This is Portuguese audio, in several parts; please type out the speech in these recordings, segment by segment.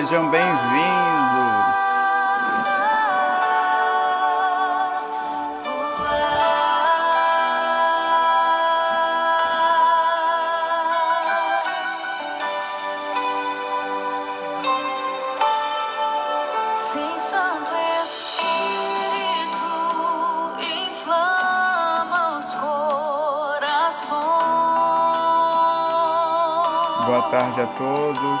Sejam bem-vindos. Vem Santo Espírito, inflama os corações. Boa tarde a todos.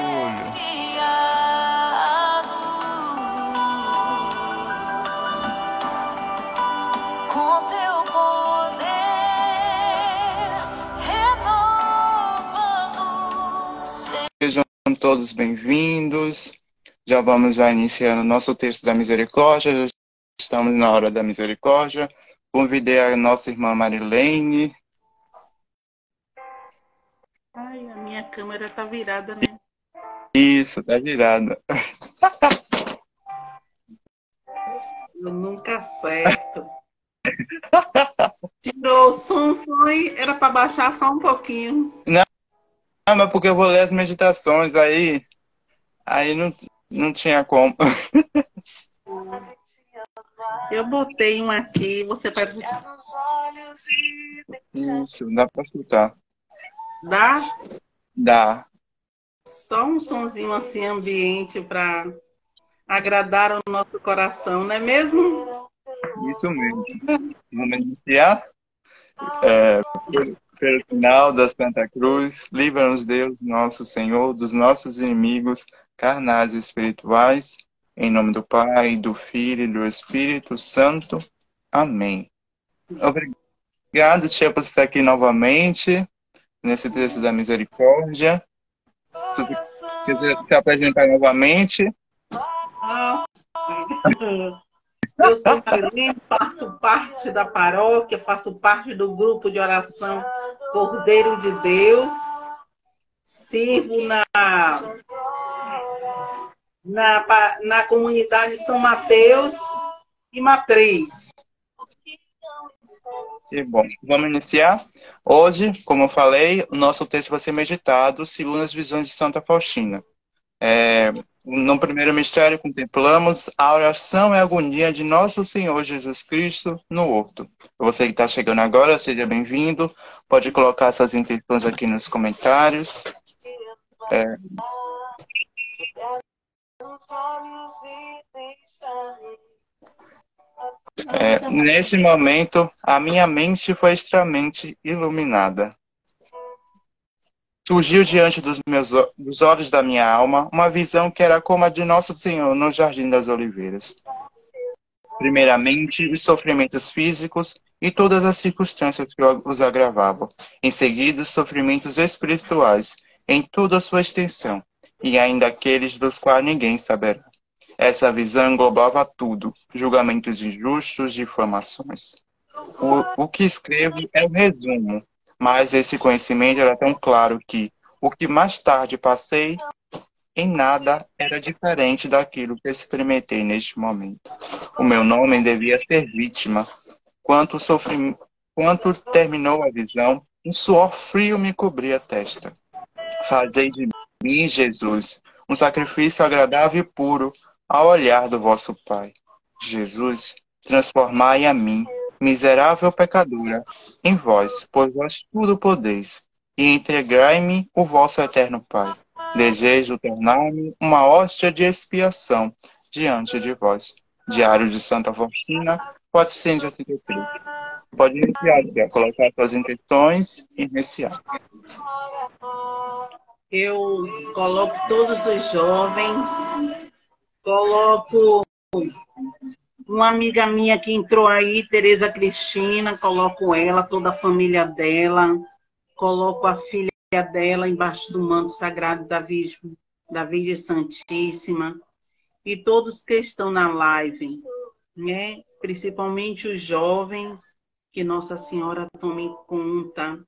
todos bem-vindos. Já vamos já iniciando nosso texto da misericórdia. Já estamos na hora da misericórdia. Convidei a nossa irmã Marilene. Ai, a minha câmera tá virada, né? Isso, tá virada. Eu nunca acerto. Tirou o som, foi. Era para baixar só um pouquinho. Ah, mas porque eu vou ler as meditações aí. Aí não, não tinha como. Eu botei um aqui, você vai Isso, dá pra escutar. dar Dá. só um sonzinho assim ambiente para agradar o nosso coração, não é mesmo? Isso mesmo. Vamos iniciar? É, final da Santa Cruz, livra-nos Deus, nosso Senhor, dos nossos inimigos carnais e espirituais. Em nome do Pai, do Filho e do Espírito Santo. Amém. Obrigado, Tia, por estar aqui novamente nesse texto da misericórdia. Se você quiser se apresentar novamente, Nossa. Eu sou Helene, faço parte da paróquia, faço parte do grupo de oração Cordeiro de Deus, sirvo na, na, na comunidade São Mateus e Matriz. Que bom. Vamos iniciar? Hoje, como eu falei, o nosso texto vai ser meditado segundo as visões de Santa Faustina. É, no primeiro mistério, contemplamos a oração e a agonia de nosso Senhor Jesus Cristo no horto. Você que está chegando agora, seja bem-vindo. Pode colocar suas intenções aqui nos comentários. É, É, nesse momento, a minha mente foi extremamente iluminada. Surgiu diante dos meus dos olhos da minha alma uma visão que era como a de Nosso Senhor no Jardim das Oliveiras. Primeiramente, os sofrimentos físicos e todas as circunstâncias que os agravavam. Em seguida, os sofrimentos espirituais, em toda a sua extensão, e ainda aqueles dos quais ninguém saberá. Essa visão englobava tudo, julgamentos injustos, difamações. O, o que escrevo é o resumo, mas esse conhecimento era tão claro que o que mais tarde passei em nada era diferente daquilo que experimentei neste momento. O meu nome devia ser vítima. Quanto, sofri... Quanto terminou a visão, um suor frio me cobria a testa. Fazei de mim, Jesus, um sacrifício agradável e puro ao olhar do vosso Pai. Jesus, transformai a mim, miserável pecadora, em vós, pois vós tudo podeis, e entregai-me o vosso eterno Pai. Desejo tornar-me uma hóstia de expiação diante de vós. Diário de Santa Faustina, 483. Pode iniciar, Bia, colocar suas intenções e iniciar. Eu coloco todos os jovens, coloco uma amiga minha que entrou aí, Tereza Cristina, coloco ela, toda a família dela, coloco a filha dela embaixo do manto sagrado da Virgem, da Virgem Santíssima, e todos que estão na live, né? principalmente os jovens, que Nossa Senhora tome conta,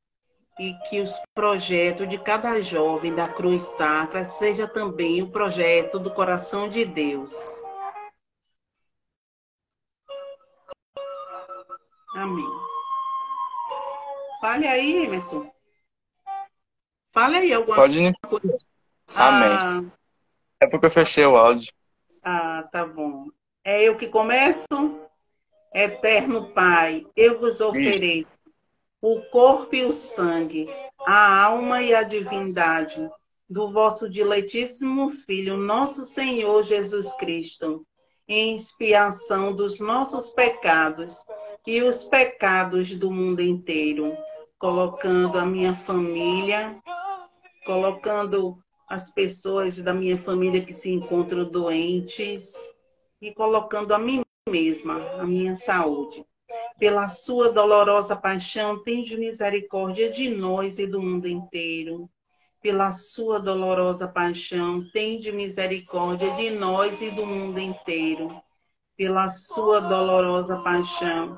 e que os projetos de cada jovem da Cruz Sacra seja também o projeto do coração de Deus. Amém. Fale aí, Emerson. Fale aí alguma Pode coisa. Amém. É porque eu fechei o áudio. Ah, tá bom. É eu que começo? Eterno Pai, eu vos ofereço o corpo e o sangue, a alma e a divindade do vosso diletíssimo Filho, nosso Senhor Jesus Cristo, em expiação dos nossos pecados e os pecados do mundo inteiro, colocando a minha família, colocando as pessoas da minha família que se encontram doentes e colocando a mim mesma, a minha saúde. Pela sua dolorosa paixão, tende misericórdia de nós e do mundo inteiro. Pela sua dolorosa paixão, tende misericórdia de nós e do mundo inteiro. Pela sua dolorosa paixão,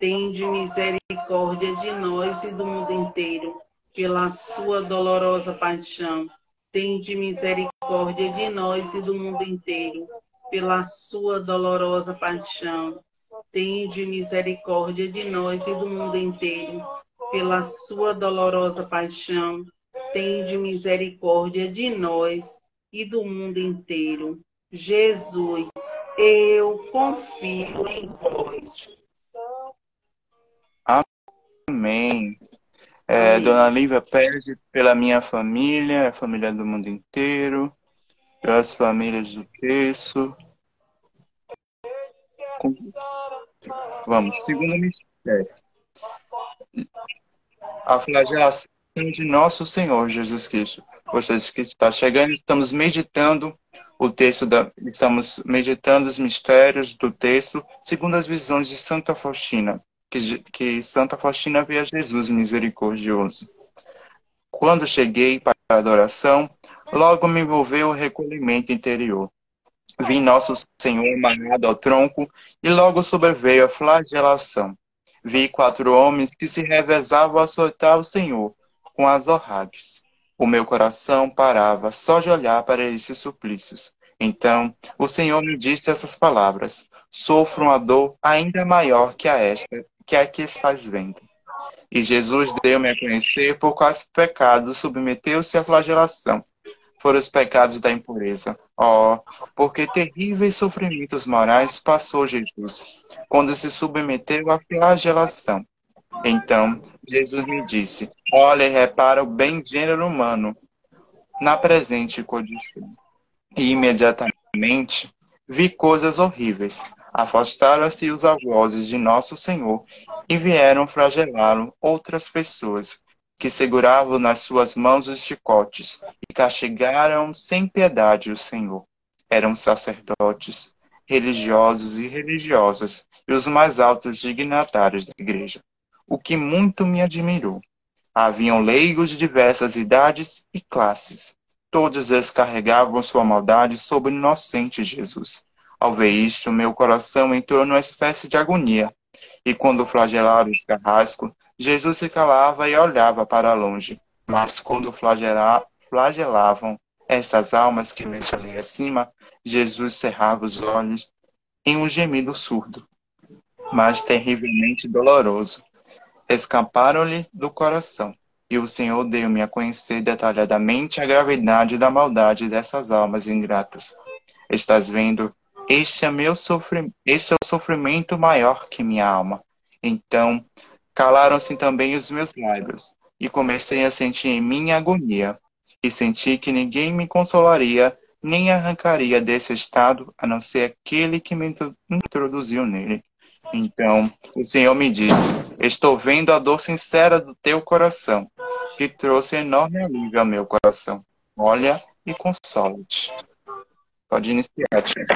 tende misericórdia de nós e do mundo inteiro. Pela sua dolorosa paixão, tende misericórdia de nós e do mundo inteiro. Pela sua dolorosa paixão, tende misericórdia de nós e do mundo inteiro. Pela sua dolorosa paixão, tende misericórdia de nós e do mundo inteiro. Jesus, eu confio em vós. Amém. É, Amém. Dona Lívia pede pela minha família, a família do mundo inteiro, pelas famílias do terço. Com- Vamos, segundo mistério. A flagelação de nosso Senhor Jesus Cristo. Vocês que está chegando, estamos meditando o texto da, estamos meditando os mistérios do texto segundo as visões de Santa Faustina, que, que Santa Faustina via Jesus misericordioso. Quando cheguei para a adoração, logo me envolveu o recolhimento interior. Vi nosso Senhor amarrado ao tronco e logo sobreveio a flagelação. Vi quatro homens que se revezavam a açoitar o Senhor com azorrados. O meu coração parava só de olhar para esses suplícios. Então, o Senhor me disse essas palavras: Sofro uma dor ainda maior que a esta, que a que estás vendo. E Jesus deu-me a conhecer por quais pecados submeteu-se à flagelação. Foram os pecados da impureza. Oh, porque terríveis sofrimentos morais passou Jesus quando se submeteu à flagelação. Então, Jesus me disse: Olha e repara o bem gênero humano na presente condição. E imediatamente vi coisas horríveis. Afastaram-se os algozes de nosso Senhor e vieram flagelá-lo outras pessoas que seguravam nas suas mãos os chicotes e castigaram sem piedade o Senhor. Eram sacerdotes, religiosos e religiosas e os mais altos dignatários da igreja, o que muito me admirou. Haviam leigos de diversas idades e classes. Todos eles carregavam sua maldade sobre o inocente Jesus. Ao ver isto, meu coração entrou numa espécie de agonia. E quando flagelaram os carrascos, Jesus se calava e olhava para longe. Mas quando flagela- flagelavam estas almas que mencionei acima, Jesus cerrava os olhos em um gemido surdo, mas terrivelmente doloroso. Escaparam-lhe do coração, e o Senhor deu-me a conhecer detalhadamente a gravidade da maldade dessas almas ingratas. Estás vendo? Este é meu sofrimento, este é o sofrimento maior que minha alma. Então, calaram-se também os meus lábios, e comecei a sentir em mim agonia, e senti que ninguém me consolaria, nem arrancaria desse estado, a não ser aquele que me intro- introduziu nele. Então, o Senhor me disse: Estou vendo a dor sincera do teu coração, que trouxe enorme alívio ao meu coração. Olha, e consola-te. Pode iniciar, tia.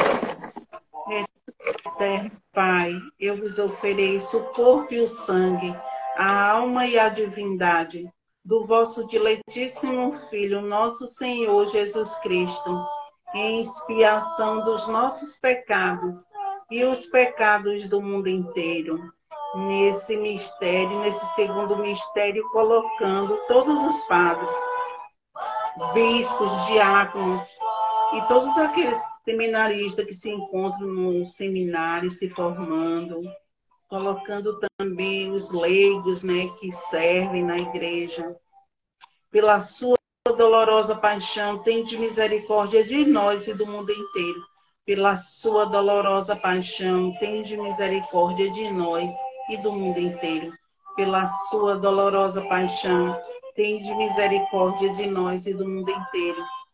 Eterno Pai, eu vos ofereço o corpo e o sangue, a alma e a divindade do vosso diletíssimo Filho, nosso Senhor Jesus Cristo, em expiação dos nossos pecados e os pecados do mundo inteiro. Nesse mistério, nesse segundo mistério, colocando todos os padres, bispos, diáconos e todos aqueles seminaristas que se encontram no seminário se formando, colocando também os leigos, né, que servem na igreja. Pela sua dolorosa paixão, tende misericórdia de nós e do mundo inteiro. Pela sua dolorosa paixão, tende misericórdia de nós e do mundo inteiro. Pela sua dolorosa paixão, tende misericórdia de nós e do mundo inteiro.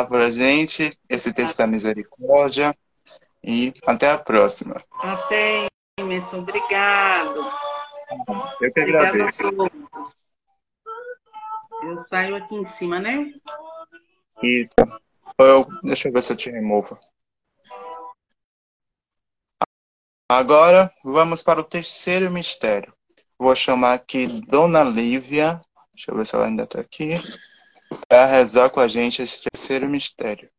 por a gente, esse texto da misericórdia. E até a próxima. Até, Emerson. Obrigado. Eu que agradeço. Eu saio aqui em cima, né? Isso. Eu, deixa eu ver se eu te removo. Agora vamos para o terceiro mistério. Vou chamar aqui Dona Lívia. Deixa eu ver se ela ainda está aqui. Para rezar com a gente esse terceiro mistério.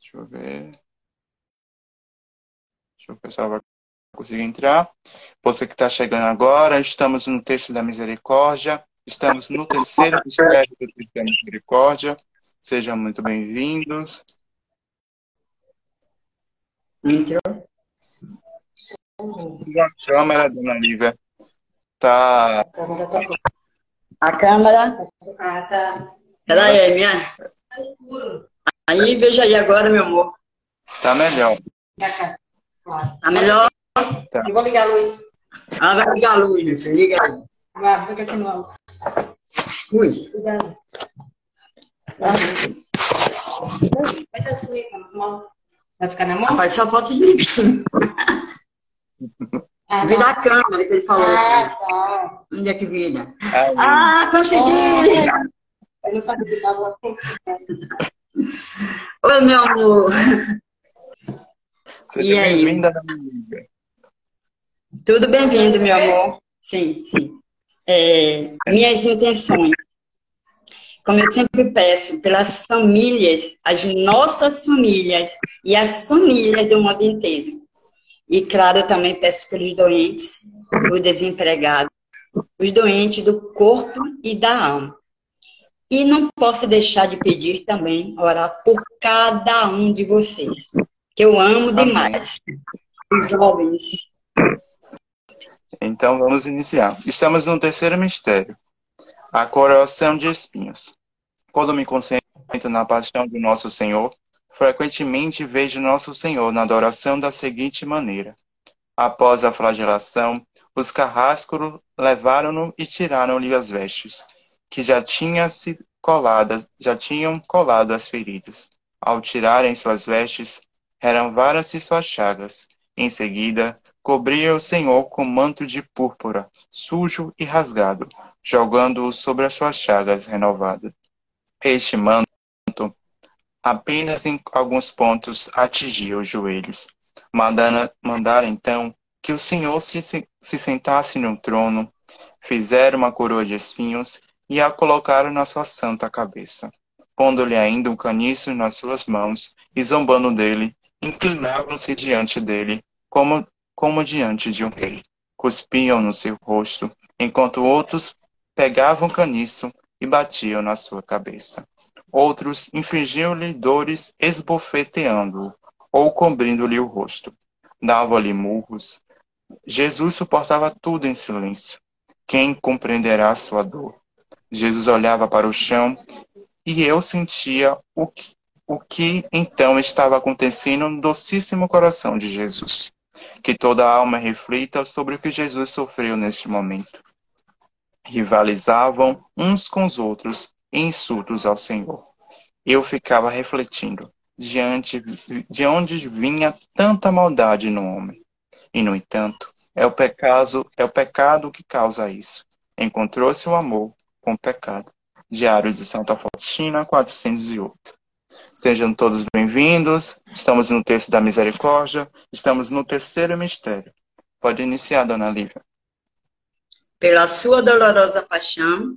Deixa eu ver. Deixa eu ver se ela vai conseguir entrar. Você que está chegando agora, estamos no texto da misericórdia. Estamos no terceiro mistério do texto da misericórdia. Sejam muito bem-vindos. Entrou? Sua câmera, dona Lívia, tá. A câmera tá. A câmera. Ah, tá. Peraí, minha. Aí, veja aí agora, meu amor. Tá melhor. Tá melhor? Eu vou ligar a luz. Ela vai ligar a luz, meu filho. Liga aí. Vai, vai continuar. Ui. Cuidado. Vai a mão. Vai ficar na mão? Rapaz, só falta de limpinho. Ah, Vira tá. a câmera que ele falou. Ah, tá. Onde é que vira? Aí, Ah, consegui! Eu não sabia que tava. Oi, meu amor. seja e aí? bem-vinda, Lívia. Tudo bem-vindo, meu amor. Sim, sim. É, minhas intenções. Como eu sempre peço, pelas famílias, as nossas famílias e as famílias do mundo inteiro. E, claro, eu também peço pelos doentes, os desempregados, os doentes do corpo e da alma. E não posso deixar de pedir também, orar por cada um de vocês, que eu amo demais. Os jovens, Então vamos iniciar. Estamos no terceiro mistério, a coroação de espinhos. Quando me concentro na paixão do nosso Senhor, frequentemente vejo nosso Senhor na adoração da seguinte maneira: após a flagelação, os carrascos levaram-no e tiraram-lhe as vestes, que já tinha se coladas, já tinham colado as feridas. Ao tirarem suas vestes, renovaram-se suas chagas. Em seguida, cobria o Senhor com manto de púrpura, sujo e rasgado, jogando-o sobre as suas chagas renovadas. Este manto, apenas em alguns pontos, atingia os joelhos. Mandaram, mandaram então que o Senhor se, se sentasse no trono, fizeram uma coroa de espinhos e a colocaram na sua santa cabeça, pondo-lhe ainda um caniço nas suas mãos, e zombando dele, inclinavam-se diante dele, como, como diante de um rei. Cuspiam no seu rosto, enquanto outros pegavam caniço e batiam na sua cabeça. Outros infligiam-lhe dores esbofeteando-o ou cobrindo-lhe o rosto. Davam-lhe murros. Jesus suportava tudo em silêncio. Quem compreenderá sua dor? Jesus olhava para o chão e eu sentia o que, o que então estava acontecendo no docíssimo coração de Jesus. Que toda alma reflita sobre o que Jesus sofreu neste momento. Rivalizavam uns com os outros em insultos ao Senhor. Eu ficava refletindo diante de onde vinha tanta maldade no homem. E no entanto, é o pecado, é o pecado que causa isso. Encontrou-se o amor com o pecado. Diário de Santa Faustina, 408. Sejam todos bem-vindos. Estamos no texto da misericórdia. Estamos no terceiro mistério. Pode iniciar, dona Lívia. Pela sua dolorosa paixão,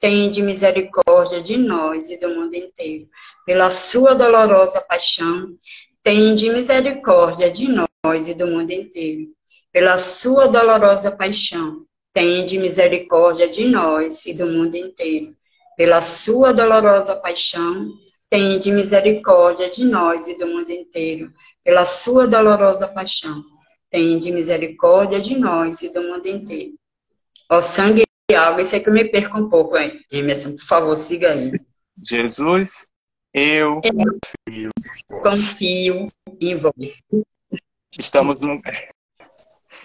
tem de misericórdia de nós e do mundo inteiro. Pela sua dolorosa paixão, tem de misericórdia de nós e do mundo inteiro. Pela sua dolorosa paixão, tende misericórdia de nós e do mundo inteiro. Pela sua dolorosa paixão, tende misericórdia de nós e do mundo inteiro. Pela sua dolorosa paixão, tende misericórdia de nós e do mundo inteiro. Ó sangue água, isso é que eu me perco um pouco aí. Emerson, por favor, siga aí. Jesus, eu, eu confio em vós. Estamos no,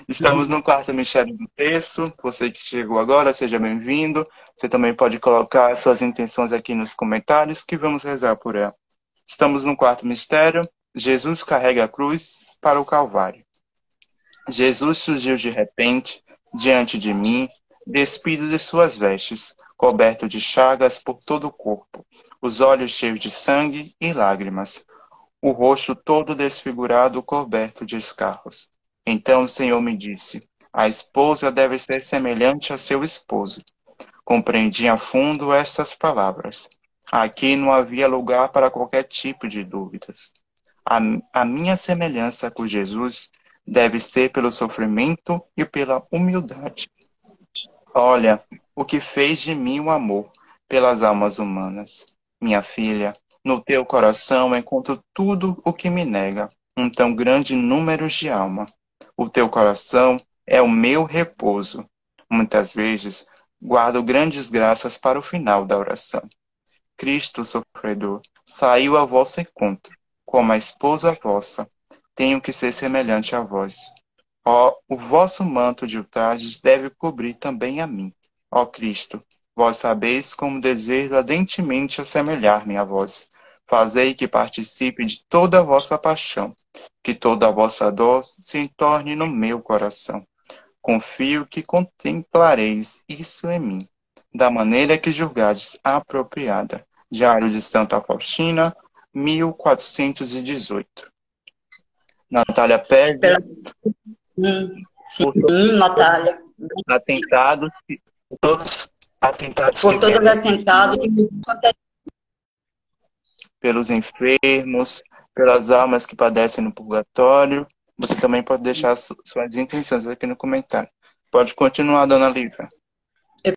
Estamos no quarto mistério do texto. Você que chegou agora, seja bem-vindo. Você também pode colocar suas intenções aqui nos comentários que vamos rezar por ela. Estamos no quarto mistério. Jesus carrega a cruz para o Calvário. Jesus surgiu de repente diante de mim, despido de suas vestes, coberto de chagas por todo o corpo, os olhos cheios de sangue e lágrimas, o rosto todo desfigurado, coberto de escarros. Então o Senhor me disse: A esposa deve ser semelhante a seu esposo. Compreendi a fundo estas palavras. Aqui não havia lugar para qualquer tipo de dúvidas. A, a minha semelhança com Jesus deve ser pelo sofrimento e pela humildade. Olha o que fez de mim o amor pelas almas humanas. Minha filha, no teu coração encontro tudo o que me nega um tão grande número de alma. O teu coração é o meu repouso. Muitas vezes guardo grandes graças para o final da oração. Cristo sofredor saiu ao vosso encontro, como a esposa vossa. Tenho que ser semelhante a vós. Ó, o vosso manto de ultrajes deve cobrir também a mim. Ó Cristo, vós sabeis como desejo ardentemente assemelhar-me a vós. Fazei que participe de toda a vossa paixão, que toda a vossa dor se torne no meu coração. Confio que contemplareis isso em mim, da maneira que julgades apropriada. Diário de Santa Faustina, 1418. Natália pede. Hum, sim, Natália. Atentados, todos atentados. Por todos os atentados pelos enfermos, pelas almas que padecem no purgatório. Você também pode deixar suas intenções aqui no comentário. Pode continuar, dona Lívia. Eu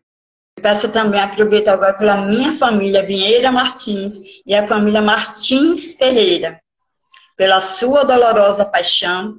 peço também, aproveito agora pela minha família Vinheira Martins e a família Martins Ferreira. Pela sua dolorosa paixão,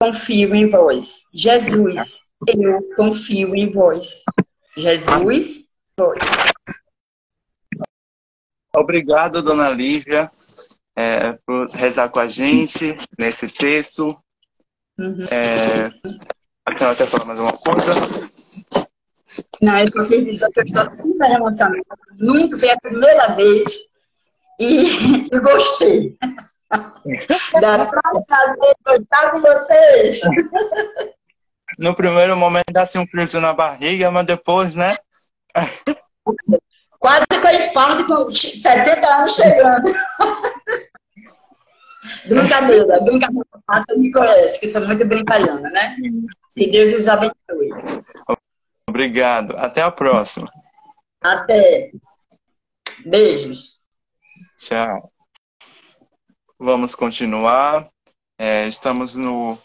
confio em vós. Jesus, eu confio em vós. Jesus, vós. obrigado, dona Lívia, é, por rezar com a gente nesse texto. Uhum. É, a senhora quer falar mais alguma coisa? Não, eu só quis dizer que eu estou super emocionada. Nunca foi a primeira vez e, e gostei. Da próxima vez, gostar com vocês. No primeiro momento dá assim um friozinho na barriga, mas depois, né? Quase que eu infarto com 70 anos chegando. Brincadeira, brincadeira. Você me conhece, que sou muito brincalhona, né? Que Deus os abençoe. Obrigado. Até a próxima. Até. Beijos. Tchau. Vamos continuar. É, estamos no,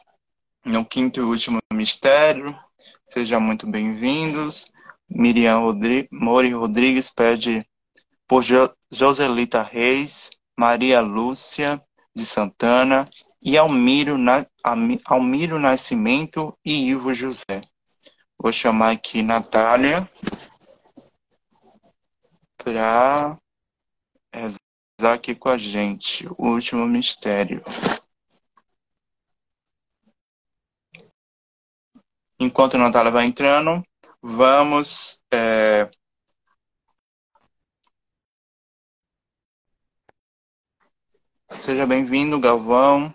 no quinto e último mistério. Sejam muito bem-vindos. Miriam Rodri Mori Rodrigues pede por jo Joselita Reis, Maria Lúcia de Santana e Almiro, Na Almiro Nascimento e Ivo José. Vou chamar aqui Natália para aqui com a gente o último mistério. Enquanto a Natália vai entrando, vamos. é, Seja bem-vindo, Galvão.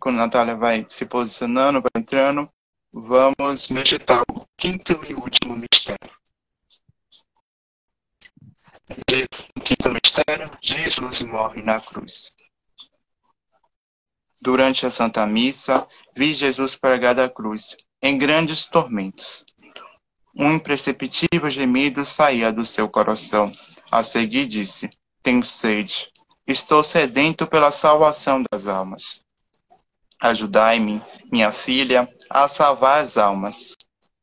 Quando a Natália vai se posicionando, vai entrando, vamos meditar o quinto e último mistério. Quinto mistério, Jesus morre na cruz. Durante a Santa Missa, vi Jesus pregado à cruz, em grandes tormentos. Um imperceptível gemido saía do seu coração. A seguir disse: Tenho sede. Estou sedento pela salvação das almas. Ajudai-me, minha filha, a salvar as almas.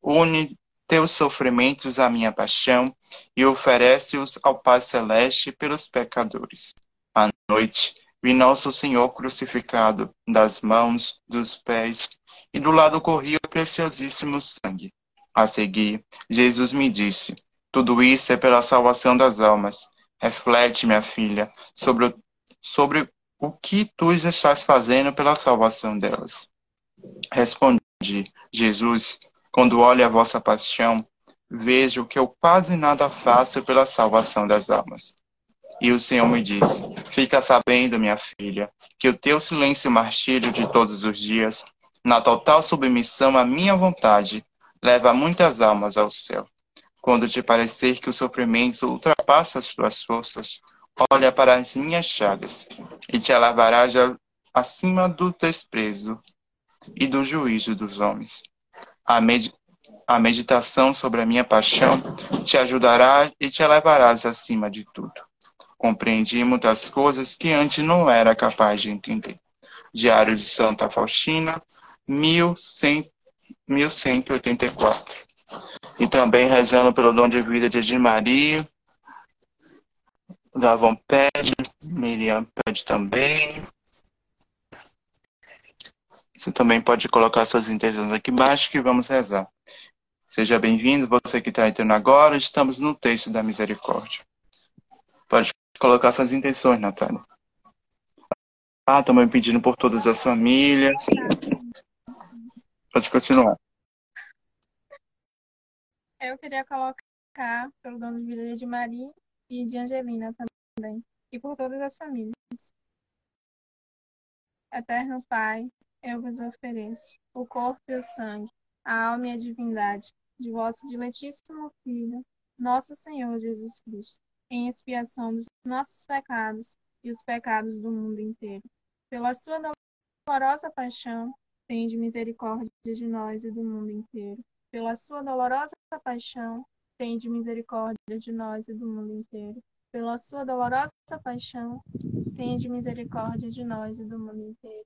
Une teus sofrimentos à minha paixão e oferece-os ao Pai Celeste pelos pecadores. À noite, vi Nosso Senhor crucificado, das mãos, dos pés, e do lado corria o preciosíssimo sangue. A seguir, Jesus me disse: Tudo isso é pela salvação das almas. Reflete, minha filha, sobre o, sobre o que tu estás fazendo pela salvação delas. Respondi: Jesus, quando olho a vossa paixão, vejo que eu quase nada faço pela salvação das almas. E o Senhor me disse: Fica sabendo, minha filha, que o teu silêncio e martírio de todos os dias, na total submissão à minha vontade, leva muitas almas ao céu. Quando te parecer que o sofrimento ultrapassa as tuas forças, olha para as minhas chagas e te alavará já acima do desprezo e do juízo dos homens. A, med a meditação sobre a minha paixão te ajudará e te elevarás acima de tudo. Compreendi muitas coisas que antes não era capaz de entender. Diário de Santa Faustina, 1100, 1184. E também rezando pelo dom de vida de Edir Maria, Davon pede, Miriam pede também. Você também pode colocar suas intenções aqui embaixo que vamos rezar. Seja bem-vindo, você que está entrando agora, estamos no texto da misericórdia. Pode colocar suas intenções, Natália. Ah, também pedindo por todas as famílias. Pode continuar. Eu queria colocar pelo dono de vida de Maria e de Angelina também, e por todas as famílias. Eterno Pai, eu vos ofereço o corpo e o sangue, a alma e a divindade de vosso diletíssimo Filho, nosso Senhor Jesus Cristo, em expiação dos nossos pecados e os pecados do mundo inteiro. Pela sua dolorosa paixão, tende misericórdia de nós e do mundo inteiro. Pela sua dolorosa paixão, tende misericórdia de nós e do mundo inteiro. Pela sua dolorosa paixão, tende misericórdia de nós e do mundo inteiro.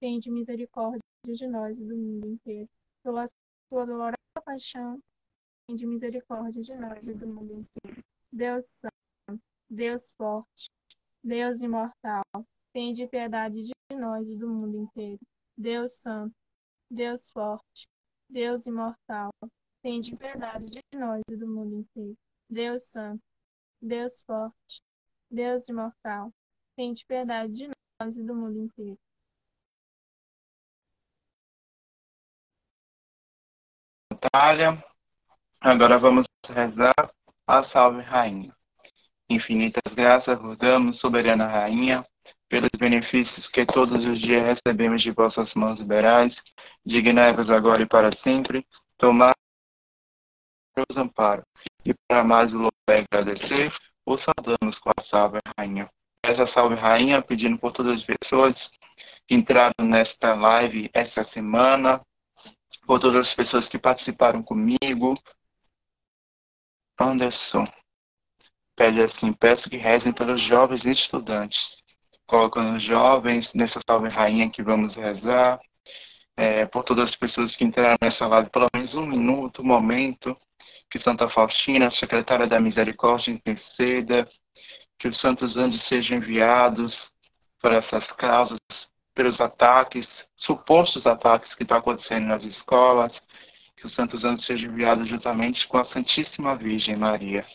tende misericórdia de nós e do mundo inteiro. Pela sua dolorosa paixão, tende misericórdia de nós e do mundo inteiro. Deus Santo, Deus forte, Deus imortal, tende piedade de nós e do mundo inteiro. Deus Santo, Deus forte, Deus imortal, tende piedade de nós e do mundo inteiro. Deus Santo, Deus forte, Deus imortal, tende piedade de nós e do mundo inteiro. Natália. Agora vamos rezar a Salve Rainha. Infinitas graças vos damos, soberana Rainha, pelos benefícios que todos os dias recebemos de vossas mãos liberais. Dignai-vos agora e para sempre, tomar os amparo. E para mais louvar e agradecer, o saudamos com a Salve Rainha. Essa Salve Rainha, pedindo por todas as pessoas que entraram nesta live esta semana, por todas as pessoas que participaram comigo. Anderson pede assim: peço que rezem pelos jovens estudantes. Colocando os jovens nessa salve rainha que vamos rezar. É, por todas as pessoas que entraram nessa live, pelo menos um minuto, um momento, que Santa Faustina, secretária da Misericórdia, interceda, que os santos anjos sejam enviados para essas causas, pelos ataques, supostos ataques que estão acontecendo nas escolas, que os santos anjos sejam enviados juntamente com a Santíssima Virgem Maria.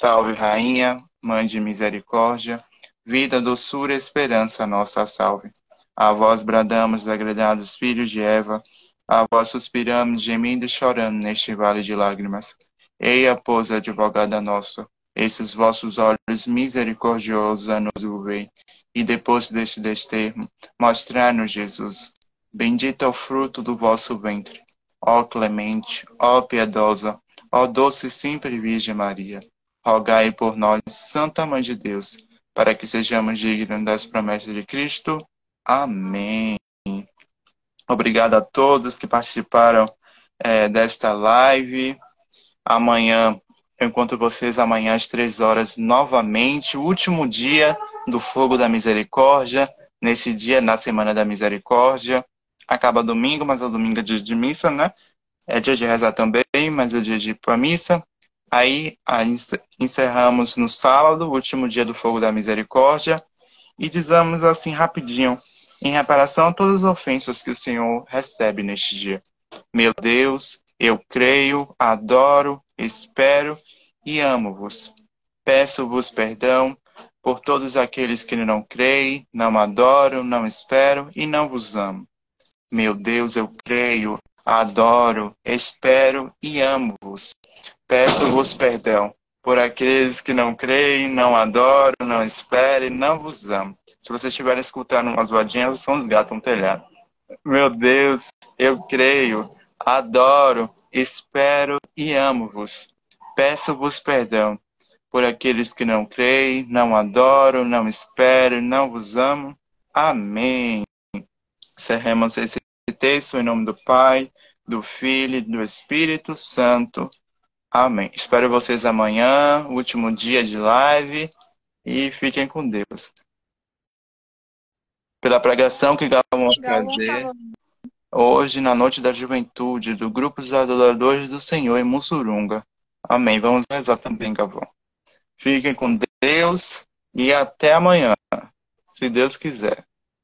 Salve, Rainha, Mãe de Misericórdia, vida, doçura e esperança, nossa salve. A vós bradamos, degradados filhos de Eva, a vós suspiramos, gemindo e chorando neste vale de lágrimas. Eia, pois, advogada nossa, esses vossos olhos misericordiosos a nos ouvem, e depois deste desterro, mostrar-nos Jesus. Bendito é o fruto do vosso ventre. Ó clemente, ó piedosa, ó doce e sempre Virgem Maria, rogai por nós, Santa Mãe de Deus, para que sejamos dignos das promessas de Cristo. Amém. Obrigado a todos que participaram é, desta live. Amanhã encontro vocês amanhã às três horas novamente, último dia do Fogo da Misericórdia, nesse dia, na Semana da Misericórdia. Acaba domingo, mas o domingo é dia de missa, né? É dia de rezar também, mas é dia de ir para missa. Aí, encerramos no sábado, último dia do Fogo da Misericórdia, e dizemos assim rapidinho em reparação a todas as ofensas que o Senhor recebe neste dia. Meu Deus, eu creio, adoro, espero e amo-vos. Peço-vos perdão por todos aqueles que não creem, não adoram, não espero e não vos amo. Meu Deus, eu creio, adoro, espero e amo-vos. Peço-vos perdão por aqueles que não creem, não adoram, não esperam e não vos amo. Se vocês estiverem escutando umas voadinhas, são os gatos no telhado. Meu Deus, eu creio, adoro, espero e amo-vos. Peço-vos perdão por aqueles que não creem, não adoram, não esperam, não vos amo. Amém. Cerremos esse texto em nome do Pai, do Filho e do Espírito Santo. Amém. Espero vocês amanhã, último dia de live, e fiquem com Deus pela pregação que vamos fazer hoje na Noite da Juventude do Grupo dos Adoradores do Senhor em Mussurunga. Amém. Vamos rezar também, Gavão. Fiquem com Deus e até amanhã, se Deus quiser.